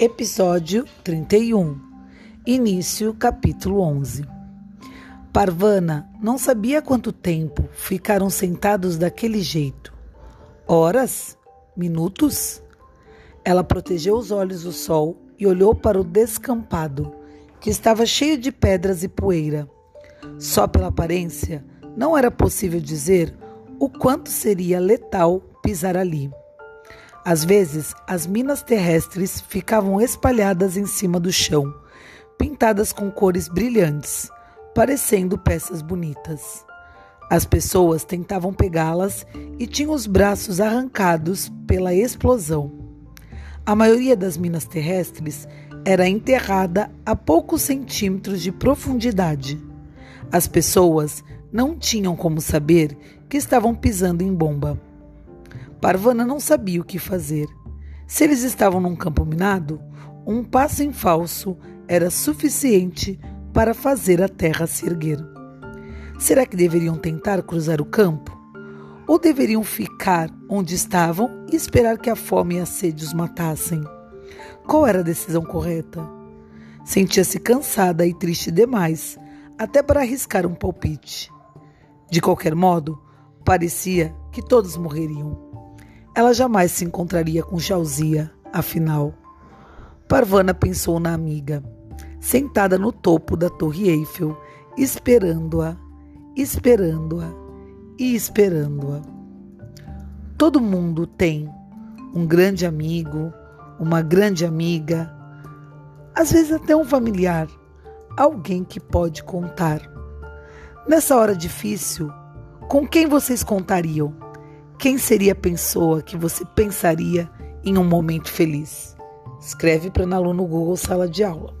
Episódio 31 Início, capítulo 11 Parvana não sabia quanto tempo ficaram sentados daquele jeito. Horas? Minutos? Ela protegeu os olhos do sol e olhou para o descampado, que estava cheio de pedras e poeira. Só pela aparência, não era possível dizer o quanto seria letal pisar ali. Às vezes, as minas terrestres ficavam espalhadas em cima do chão, pintadas com cores brilhantes, parecendo peças bonitas. As pessoas tentavam pegá-las e tinham os braços arrancados pela explosão. A maioria das minas terrestres era enterrada a poucos centímetros de profundidade. As pessoas não tinham como saber que estavam pisando em bomba. Parvana não sabia o que fazer. Se eles estavam num campo minado, um passo em falso era suficiente para fazer a terra se erguer. Será que deveriam tentar cruzar o campo? Ou deveriam ficar onde estavam e esperar que a fome e a sede os matassem? Qual era a decisão correta? Sentia-se cansada e triste demais, até para arriscar um palpite. De qualquer modo, parecia que todos morreriam. Ela jamais se encontraria com Jauzia, afinal. Parvana pensou na amiga, sentada no topo da Torre Eiffel, esperando-a, esperando-a e esperando-a. Todo mundo tem um grande amigo, uma grande amiga, às vezes até um familiar, alguém que pode contar. Nessa hora difícil, com quem vocês contariam? Quem seria a pessoa que você pensaria em um momento feliz? Escreve para Nalu no Google Sala de Aula.